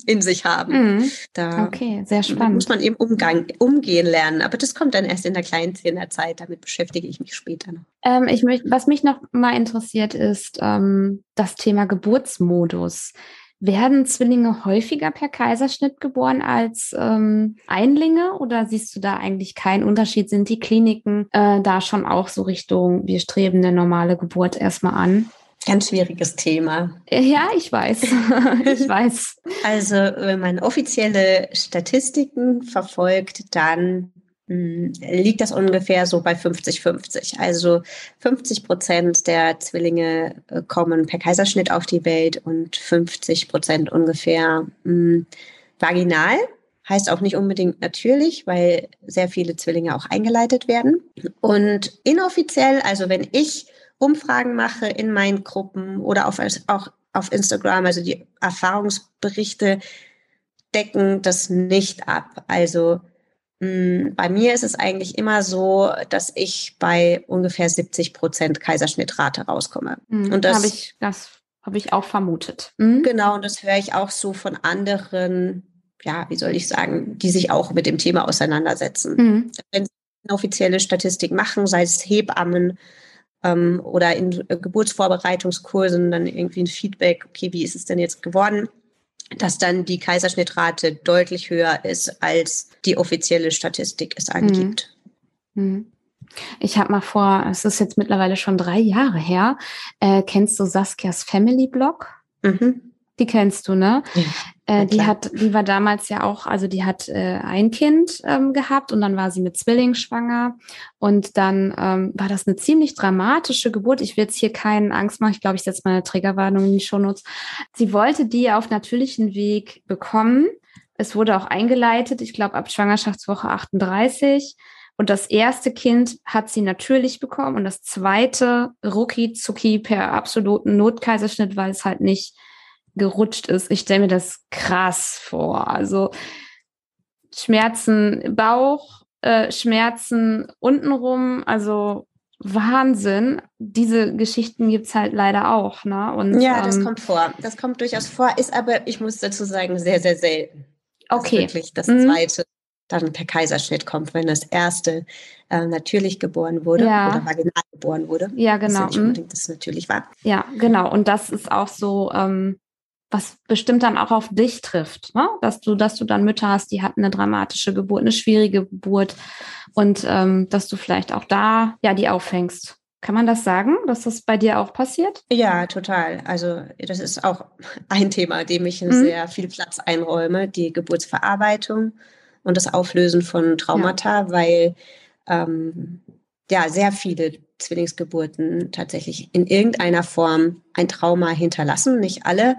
S2: in sich haben.
S1: Mhm. Da okay, sehr spannend.
S2: muss man eben Umgang, umgehen lernen. Aber das kommt dann erst in der kleinen Zeit. Damit beschäftige ich mich später noch.
S1: Ähm, ich möcht, was mich noch mal interessiert, ist ähm, das Thema Geburtsmodus. Werden Zwillinge häufiger per Kaiserschnitt geboren als ähm, Einlinge oder siehst du da eigentlich keinen Unterschied? Sind die Kliniken äh, da schon auch so Richtung, wir streben eine normale Geburt erstmal an?
S2: Ganz schwieriges Thema.
S1: Ja, ich weiß. ich weiß.
S2: Also, wenn man offizielle Statistiken verfolgt, dann liegt das ungefähr so bei 50-50. Also 50 Prozent der Zwillinge äh, kommen per Kaiserschnitt auf die Welt und 50 Prozent ungefähr mh, hm, vaginal. Heißt auch nicht unbedingt natürlich, weil sehr viele Zwillinge auch eingeleitet werden. Und inoffiziell, also wenn ich Umfragen mache in meinen Gruppen oder auf, auch auf Instagram, also die Erfahrungsberichte decken das nicht ab. Also bei mir ist es eigentlich immer so, dass ich bei ungefähr 70 Prozent Kaiserschnittrate rauskomme.
S1: Mhm, und das habe ich, das habe ich auch vermutet. Mhm.
S2: Genau, und das höre ich auch so von anderen, ja, wie soll ich sagen, die sich auch mit dem Thema auseinandersetzen. Mhm. Wenn sie eine offizielle Statistik machen, sei es Hebammen ähm, oder in Geburtsvorbereitungskursen, dann irgendwie ein Feedback, okay, wie ist es denn jetzt geworden? Dass dann die Kaiserschnittrate deutlich höher ist, als die offizielle Statistik es angibt.
S1: Mhm. mhm. Ich habe mal vor, es ist jetzt mittlerweile schon drei Jahre her, äh, kennst du Saskias Family Blog? Mhm. Die kennst du, ne? Ja, äh, die hat, die war damals ja auch, also die hat äh, ein Kind ähm, gehabt und dann war sie mit Zwilling schwanger und dann ähm, war das eine ziemlich dramatische Geburt. Ich will jetzt hier keinen Angst machen. Ich glaube, ich setze mal eine Triggerwarnung in die Shownotes. Sie wollte die auf natürlichen Weg bekommen. Es wurde auch eingeleitet, ich glaube ab Schwangerschaftswoche 38. Und das erste Kind hat sie natürlich bekommen und das zweite rucki zucki per absoluten Notkaiserschnitt, weil es halt nicht gerutscht ist. Ich stelle mir das krass vor. Also Schmerzen Bauch, äh, Schmerzen untenrum, also Wahnsinn. Diese Geschichten gibt es halt leider auch. Ne?
S2: Und, ja, das ähm, kommt vor. Das kommt durchaus vor, ist aber, ich muss dazu sagen, sehr, sehr selten.
S1: Okay.
S2: Das wirklich das mhm. zweite dann per Kaiserschnitt kommt, wenn das erste äh, natürlich geboren wurde ja. oder vaginal geboren wurde.
S1: Ja, genau.
S2: Das, ja nicht mhm. das natürlich war.
S1: Ja, genau. Und das ist auch so, ähm, was bestimmt dann auch auf dich trifft, ne? dass du, dass du dann Mütter hast, die hatten eine dramatische Geburt, eine schwierige Geburt und ähm, dass du vielleicht auch da ja die auffängst. Kann man das sagen, dass das bei dir auch passiert?
S2: Ja, total. Also das ist auch ein Thema, dem ich mhm. sehr viel Platz einräume, die Geburtsverarbeitung und das Auflösen von Traumata, ja. weil ähm, ja sehr viele Zwillingsgeburten tatsächlich in irgendeiner Form ein Trauma hinterlassen. Nicht alle,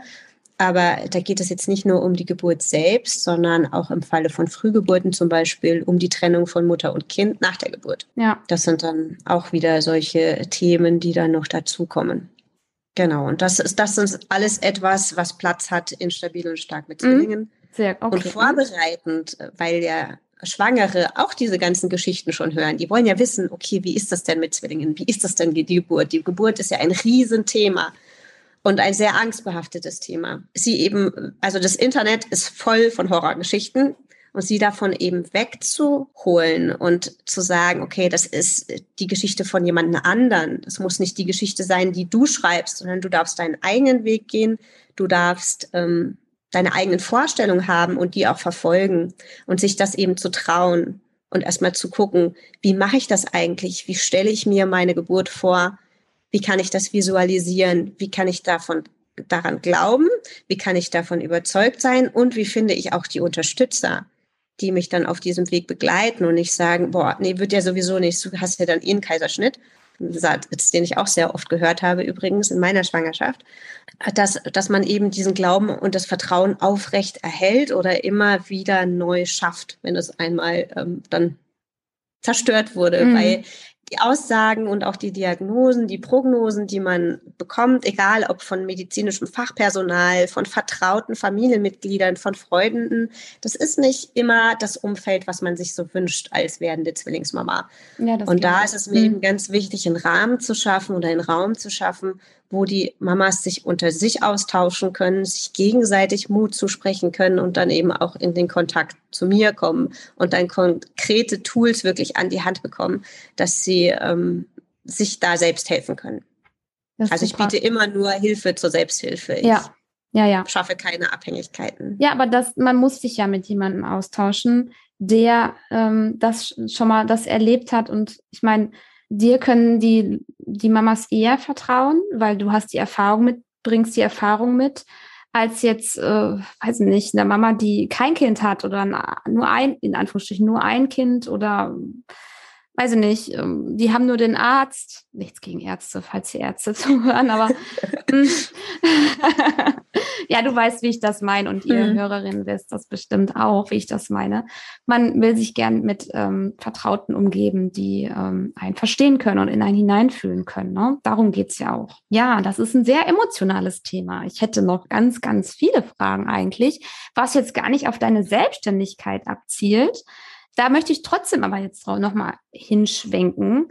S2: aber da geht es jetzt nicht nur um die Geburt selbst, sondern auch im Falle von Frühgeburten zum Beispiel um die Trennung von Mutter und Kind nach der Geburt.
S1: Ja.
S2: Das sind dann auch wieder solche Themen, die dann noch dazukommen. Genau. Und das ist, das ist alles etwas, was Platz hat in stabil und stark mit mhm. Zwillingen.
S1: Sehr, okay.
S2: Und vorbereitend, weil ja Schwangere auch diese ganzen Geschichten schon hören. Die wollen ja wissen, okay, wie ist das denn mit Zwillingen? Wie ist das denn die Geburt? Die Geburt ist ja ein Riesenthema und ein sehr angstbehaftetes Thema. Sie eben, also das Internet ist voll von Horrorgeschichten und sie davon eben wegzuholen und zu sagen, okay, das ist die Geschichte von jemand anderen. Das muss nicht die Geschichte sein, die du schreibst, sondern du darfst deinen eigenen Weg gehen. Du darfst ähm, deine eigenen Vorstellungen haben und die auch verfolgen und sich das eben zu trauen und erstmal zu gucken, wie mache ich das eigentlich? Wie stelle ich mir meine Geburt vor? Wie kann ich das visualisieren? Wie kann ich davon daran glauben? Wie kann ich davon überzeugt sein? Und wie finde ich auch die Unterstützer, die mich dann auf diesem Weg begleiten und nicht sagen, boah, nee, wird ja sowieso nicht, du hast ja dann eh einen Kaiserschnitt, Satz, den ich auch sehr oft gehört habe, übrigens in meiner Schwangerschaft, dass, dass man eben diesen Glauben und das Vertrauen aufrecht erhält oder immer wieder neu schafft, wenn es einmal ähm, dann zerstört wurde. Mhm. Weil die Aussagen und auch die Diagnosen, die Prognosen, die man bekommt, egal ob von medizinischem Fachpersonal, von vertrauten Familienmitgliedern, von Freunden, das ist nicht immer das Umfeld, was man sich so wünscht als werdende Zwillingsmama. Ja, und da ist es mir mhm. eben ganz wichtig, einen Rahmen zu schaffen oder einen Raum zu schaffen, wo die Mamas sich unter sich austauschen können, sich gegenseitig Mut zusprechen können und dann eben auch in den Kontakt zu mir kommen und dann konkrete Tools wirklich an die Hand bekommen, dass sie ähm, sich da selbst helfen können. Also ich biete immer nur Hilfe zur Selbsthilfe. Ich
S1: ja. Ja, ja.
S2: schaffe keine Abhängigkeiten.
S1: Ja, aber das, man muss sich ja mit jemandem austauschen, der ähm, das schon mal das erlebt hat. Und ich meine, dir können die, die Mamas eher vertrauen, weil du hast die Erfahrung mit, bringst die Erfahrung mit, als jetzt, äh, weiß nicht, eine Mama, die kein Kind hat oder nur ein, in Anführungsstrichen, nur ein Kind oder weiß ich nicht, ähm, die haben nur den Arzt, nichts gegen Ärzte, falls die Ärzte zuhören, aber hm. ja, du weißt, wie ich das meine und ihr mhm. Hörerinnen wisst das bestimmt auch, wie ich das meine. Man will sich gern mit ähm, Vertrauten umgeben, die ähm, einen verstehen können und in einen hineinfühlen können. Ne? Darum geht's ja auch. Ja, das ist ein sehr emotionales Thema. Ich hätte noch ganz, ganz viele Fragen eigentlich, was jetzt gar nicht auf deine Selbstständigkeit abzielt, da möchte ich trotzdem aber jetzt nochmal hinschwenken.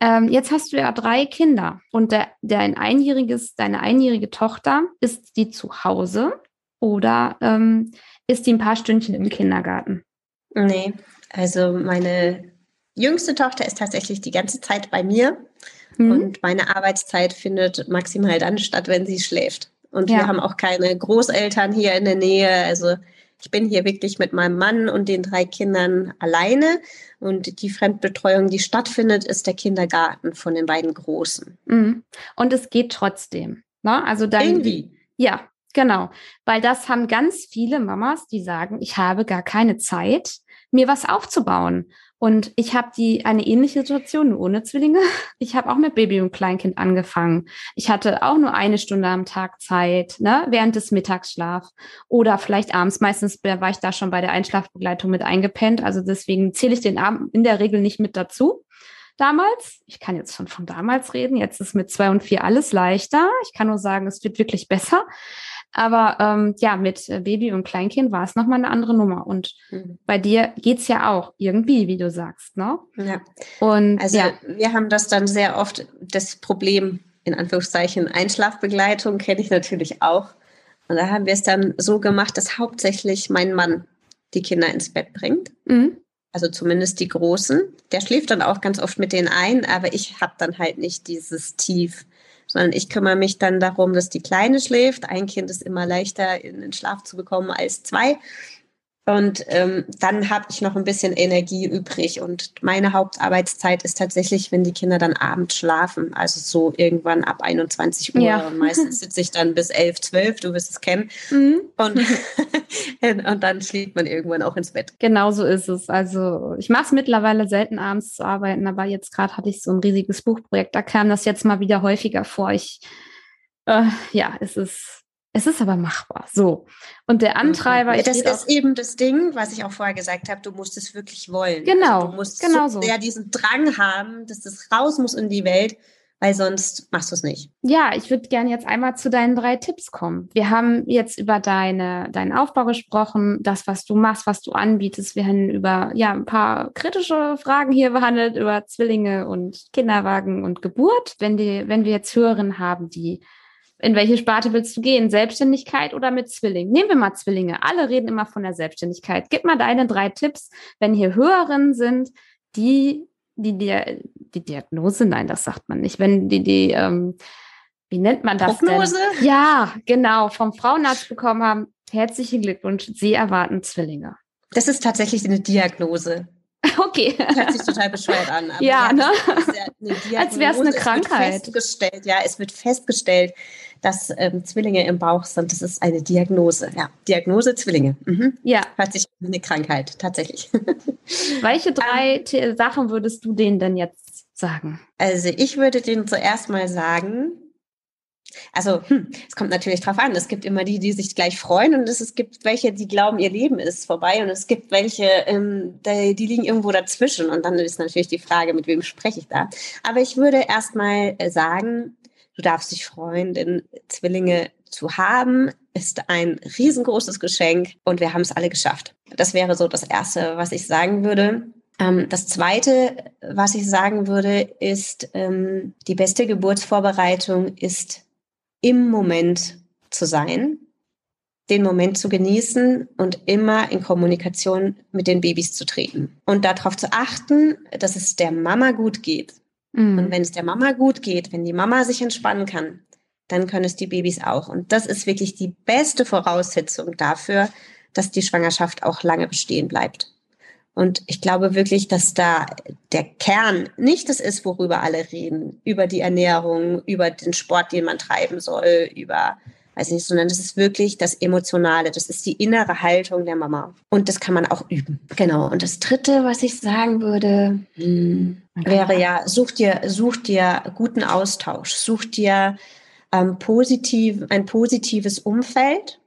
S1: Ähm, jetzt hast du ja drei Kinder und der, der ein einjähriges, deine einjährige Tochter, ist die zu Hause oder ähm, ist die ein paar Stündchen im Kindergarten?
S2: Nee, also meine jüngste Tochter ist tatsächlich die ganze Zeit bei mir mhm. und meine Arbeitszeit findet maximal dann statt, wenn sie schläft. Und ja. wir haben auch keine Großeltern hier in der Nähe. Also ich bin hier wirklich mit meinem Mann und den drei Kindern alleine. Und die Fremdbetreuung, die stattfindet, ist der Kindergarten von den beiden Großen.
S1: Mhm. Und es geht trotzdem. Ne? Also dann,
S2: Irgendwie.
S1: Ja, genau. Weil das haben ganz viele Mamas, die sagen, ich habe gar keine Zeit, mir was aufzubauen. Und ich habe die eine ähnliche Situation, nur ohne Zwillinge. Ich habe auch mit Baby und Kleinkind angefangen. Ich hatte auch nur eine Stunde am Tag Zeit, ne, während des Mittagsschlafs oder vielleicht abends. Meistens war ich da schon bei der Einschlafbegleitung mit eingepennt. Also deswegen zähle ich den Abend in der Regel nicht mit dazu. Damals, ich kann jetzt schon von damals reden, jetzt ist mit zwei und vier alles leichter. Ich kann nur sagen, es wird wirklich besser. Aber ähm, ja, mit äh, Baby und Kleinkind war es nochmal eine andere Nummer. Und mhm. bei dir geht's ja auch irgendwie, wie du sagst, ne?
S2: Ja. Und also ja. wir haben das dann sehr oft, das Problem, in Anführungszeichen, Einschlafbegleitung kenne ich natürlich auch. Und da haben wir es dann so gemacht, dass hauptsächlich mein Mann die Kinder ins Bett bringt. Mhm. Also zumindest die Großen. Der schläft dann auch ganz oft mit denen ein, aber ich habe dann halt nicht dieses Tief sondern ich kümmere mich dann darum, dass die Kleine schläft. Ein Kind ist immer leichter in den Schlaf zu bekommen als zwei. Und ähm, dann habe ich noch ein bisschen Energie übrig. Und meine Hauptarbeitszeit ist tatsächlich, wenn die Kinder dann abends schlafen. Also so irgendwann ab 21 Uhr. Ja. Und meistens sitze ich dann bis 11, 12, du wirst es kennen. Mhm. Und, und dann schläft man irgendwann auch ins Bett.
S1: Genau so ist es. Also ich mache es mittlerweile selten abends zu arbeiten, aber jetzt gerade hatte ich so ein riesiges Buchprojekt. Da kam das jetzt mal wieder häufiger vor. Ich, äh, ja, es ist es ist aber machbar. So. Und der mhm. Antreiber.
S2: Ja, das ist eben das Ding, was ich auch vorher gesagt habe, du musst es wirklich wollen.
S1: Genau.
S2: Also du musst genau so sehr diesen Drang haben, dass das raus muss in die Welt, weil sonst machst du es nicht.
S1: Ja, ich würde gerne jetzt einmal zu deinen drei Tipps kommen. Wir haben jetzt über deine, deinen Aufbau gesprochen, das, was du machst, was du anbietest. Wir haben über ja, ein paar kritische Fragen hier behandelt, über Zwillinge und Kinderwagen und Geburt. Wenn, die, wenn wir jetzt Hörerinnen haben, die in welche Sparte willst du gehen? Selbstständigkeit oder mit Zwilling? Nehmen wir mal Zwillinge. Alle reden immer von der Selbstständigkeit. Gib mal deine drei Tipps, wenn hier Hörerinnen sind, die die, die, die Diagnose, nein, das sagt man nicht, wenn die, die, ähm, wie nennt man das
S2: Prognose?
S1: denn? Ja, genau, vom Frauenarzt bekommen haben. Herzlichen Glückwunsch, Sie erwarten Zwillinge.
S2: Das ist tatsächlich eine Diagnose.
S1: Okay.
S2: Hört sich total bescheuert an.
S1: ja, ne? Ja Als wäre es eine Krankheit.
S2: Es wird festgestellt, ja, es wird festgestellt, dass ähm, Zwillinge im Bauch sind. Das ist eine Diagnose. Ja, Diagnose Zwillinge. Mhm. Ja. Hört sich an eine Krankheit, tatsächlich.
S1: Welche drei ähm, Sachen würdest du denen denn jetzt sagen?
S2: Also ich würde denen zuerst mal sagen, also, hm, es kommt natürlich drauf an. Es gibt immer die, die sich gleich freuen und es, es gibt welche, die glauben, ihr Leben ist vorbei und es gibt welche, ähm, die, die, liegen irgendwo dazwischen und dann ist natürlich die Frage, mit wem spreche ich da. Aber ich würde erstmal äh, sagen, du darfst dich freuen, denn Zwillinge zu haben ist ein riesengroßes Geschenk und wir haben es alle geschafft. Das wäre so das Erste, was ich sagen würde. Ähm, das Zweite, was ich sagen würde, ist, ähm, die beste Geburtsvorbereitung ist im Moment zu sein, den Moment zu genießen und immer in Kommunikation mit den Babys zu treten. Und darauf zu achten, dass es der Mama gut geht. Mhm. Und wenn es der Mama gut geht, wenn die Mama sich entspannen kann, dann können es die Babys auch. Und das ist wirklich die beste Voraussetzung dafür, dass die Schwangerschaft auch lange bestehen bleibt. Und ich glaube wirklich, dass da der Kern nicht das ist, worüber alle reden, über die Ernährung, über den Sport, den man treiben soll, über, weiß nicht, sondern das ist wirklich das Emotionale, das ist die innere Haltung der Mama. Und das kann man auch üben. Genau. Und das Dritte, was ich sagen würde, hm, wäre ja, such dir, such dir guten Austausch, such dir ähm, positiv, ein positives Umfeld,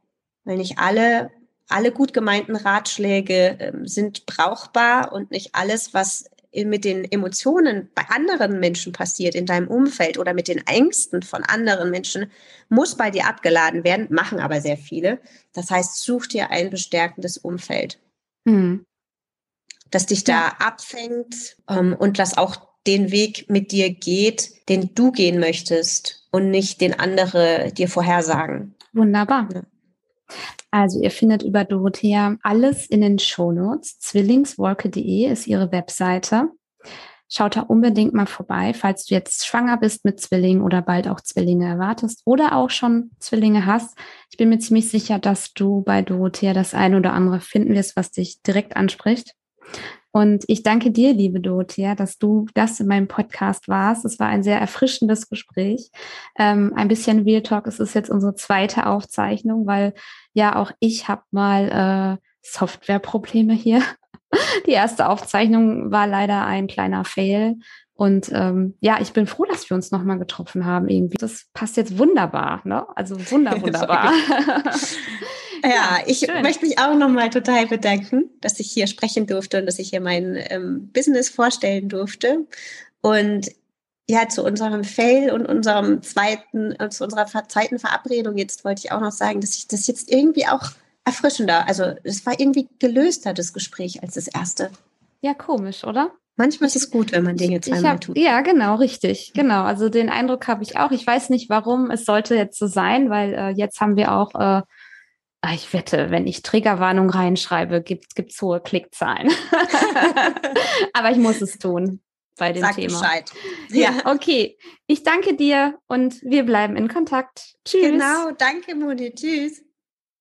S2: weil nicht alle alle gut gemeinten Ratschläge äh, sind brauchbar und nicht alles, was mit den Emotionen bei anderen Menschen passiert, in deinem Umfeld oder mit den Ängsten von anderen Menschen, muss bei dir abgeladen werden, machen aber sehr viele. Das heißt, such dir ein bestärkendes Umfeld, mhm. das dich da ja. abfängt ähm, und das auch den Weg mit dir geht, den du gehen möchtest und nicht den andere dir vorhersagen.
S1: Wunderbar. Ja. Also ihr findet über Dorothea alles in den Shownotes. Zwillingswolke.de ist ihre Webseite. Schaut da unbedingt mal vorbei, falls du jetzt schwanger bist mit Zwillingen oder bald auch Zwillinge erwartest oder auch schon Zwillinge hast. Ich bin mir ziemlich sicher, dass du bei Dorothea das eine oder andere finden wirst, was dich direkt anspricht. Und ich danke dir, liebe Dorothea, dass du das in meinem Podcast warst. Es war ein sehr erfrischendes Gespräch. Ähm, ein bisschen Real Talk. Es ist jetzt unsere zweite Aufzeichnung, weil ja auch ich habe mal äh, Softwareprobleme hier. Die erste Aufzeichnung war leider ein kleiner Fail. Und ähm, ja, ich bin froh, dass wir uns nochmal getroffen haben irgendwie. Das passt jetzt wunderbar, ne? Also wunder, wunderbar.
S2: ja, ich schön. möchte mich auch nochmal total bedanken, dass ich hier sprechen durfte und dass ich hier mein ähm, Business vorstellen durfte. Und ja, zu unserem Fail und unserem zweiten, äh, zu unserer zweiten Verabredung jetzt wollte ich auch noch sagen, dass ich das jetzt irgendwie auch erfrischender, also es war irgendwie gelöster, das Gespräch, als das erste.
S1: Ja, komisch, oder?
S2: Manchmal ist es gut, wenn man Dinge zweimal
S1: hab,
S2: tut.
S1: Ja, genau, richtig. Genau. Also den Eindruck habe ich auch. Ich weiß nicht, warum es sollte jetzt so sein, weil äh, jetzt haben wir auch, äh, ah, ich wette, wenn ich Triggerwarnung reinschreibe, gibt es hohe Klickzahlen. Aber ich muss es tun bei dem
S2: Sag
S1: Thema.
S2: Bescheid.
S1: Ja, okay. Ich danke dir und wir bleiben in Kontakt. Tschüss.
S2: Genau, danke Moni. Tschüss.